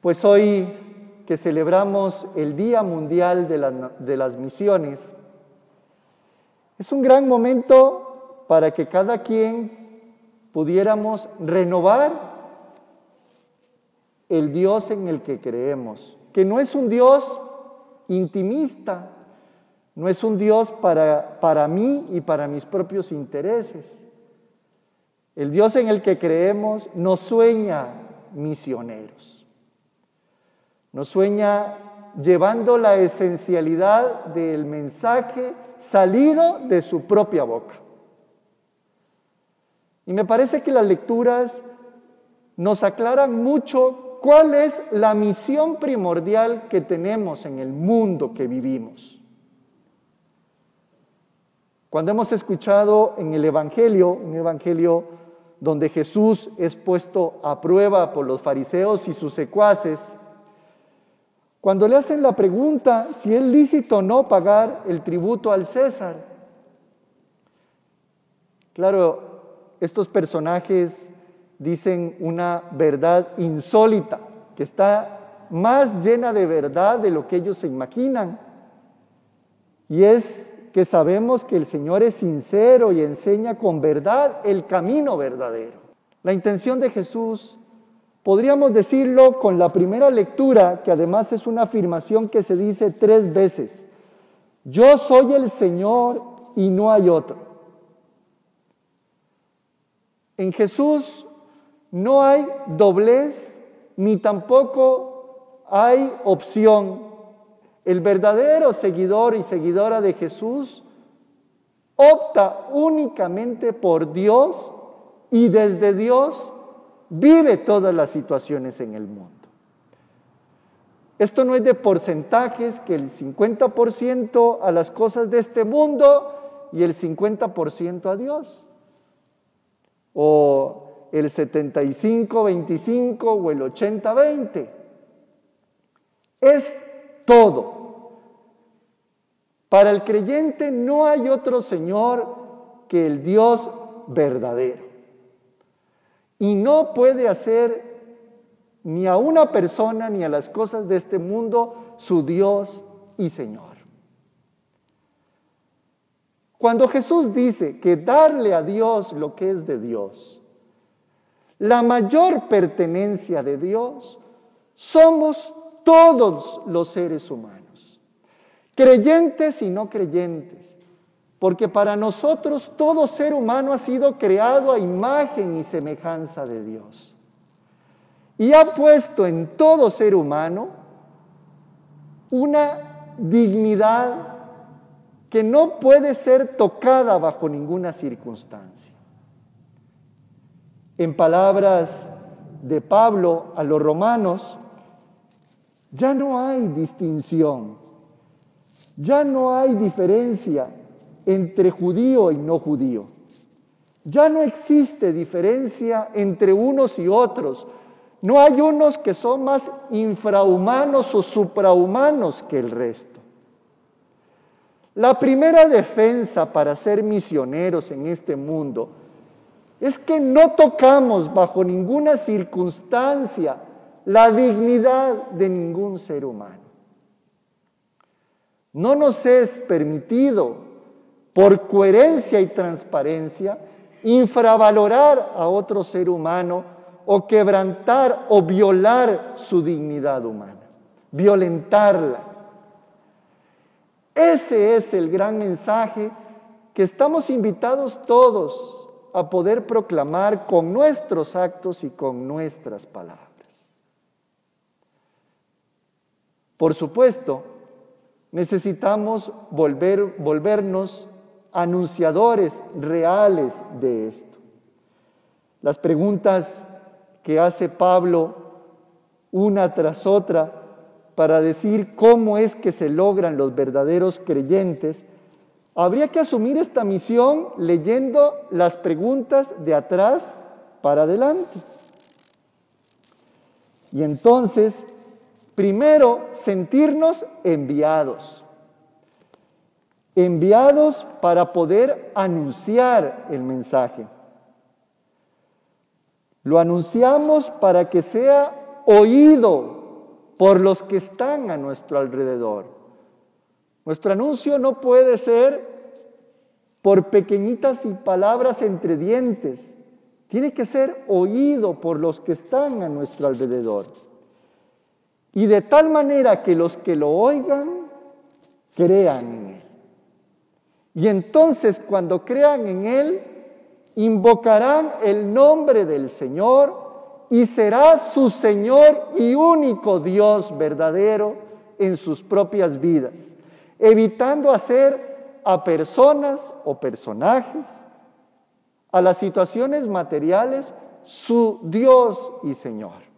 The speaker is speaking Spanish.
Pues hoy que celebramos el Día Mundial de, las Misiones, es un gran momento para que cada quien pudiéramos renovar el Dios en el que creemos, que no es un Dios intimista, no es un Dios para, para mí y para mis propios intereses. El Dios en el que creemos nos sueña misioneros, nos sueña llevando la esencialidad del mensaje salido de su propia boca. Y me parece que las lecturas nos aclaran mucho cuál es la misión primordial que tenemos en el mundo que vivimos. Cuando hemos escuchado en el Evangelio, un Evangelio donde Jesús es puesto a prueba por los fariseos y sus secuaces, cuando le hacen la pregunta si es lícito o no pagar el tributo al César, claro, estos personajes dicen una verdad insólita, que está más llena de verdad de lo que ellos se imaginan. Y es que sabemos que el Señor es sincero y enseña con verdad el camino verdadero. La intención de Jesús, podríamos decirlo con la primera lectura, que además es una afirmación que se dice tres veces. Yo soy el Señor y no hay otro. En Jesús no hay doblez ni tampoco hay opción el verdadero seguidor y seguidora de Jesús opta únicamente por Dios y desde Dios vive todas las situaciones en el mundo. Esto no es de porcentajes que el 50% a las cosas de este mundo y el 50% a Dios. O el 75-25 o el 80-20. Es todo. Para el creyente no hay otro Señor que el Dios verdadero. Y no puede hacer ni a una persona ni a las cosas de este mundo su Dios y Señor. Cuando Jesús dice que darle a Dios lo que es de Dios, la mayor pertenencia de Dios, somos todos los seres humanos, creyentes y no creyentes, porque para nosotros todo ser humano ha sido creado a imagen y semejanza de Dios. Y ha puesto en todo ser humano una dignidad que no puede ser tocada bajo ninguna circunstancia. En palabras de Pablo a los romanos, ya no hay distinción, ya no hay diferencia entre judío y no judío. Ya no existe diferencia entre unos y otros. No hay unos que son más infrahumanos o suprahumanos que el resto. La primera defensa para ser misioneros en este mundo es que no tocamos bajo ninguna circunstancia la dignidad de ningún ser humano. No nos es permitido, por coherencia y transparencia, infravalorar a otro ser humano o quebrantar o violar su dignidad humana, violentarla. Ese es el gran mensaje que estamos invitados todos a poder proclamar con nuestros actos y con nuestras palabras. Por supuesto, necesitamos volver, volvernos anunciadores reales de esto. Las preguntas que hace Pablo una tras otra para decir cómo es que se logran los verdaderos creyentes, habría que asumir esta misión leyendo las preguntas de atrás para adelante. Y entonces Primero, sentirnos enviados. Enviados para poder anunciar el mensaje. Lo anunciamos para que sea oído por los que están a nuestro alrededor. Nuestro anuncio no puede ser por pequeñitas y palabras entre dientes. Tiene que ser oído por los que están a nuestro alrededor. Y de tal manera que los que lo oigan crean. Y entonces cuando crean en Él, invocarán el nombre del Señor y será su Señor y único Dios verdadero en sus propias vidas, evitando hacer a personas o personajes, a las situaciones materiales, su Dios y Señor.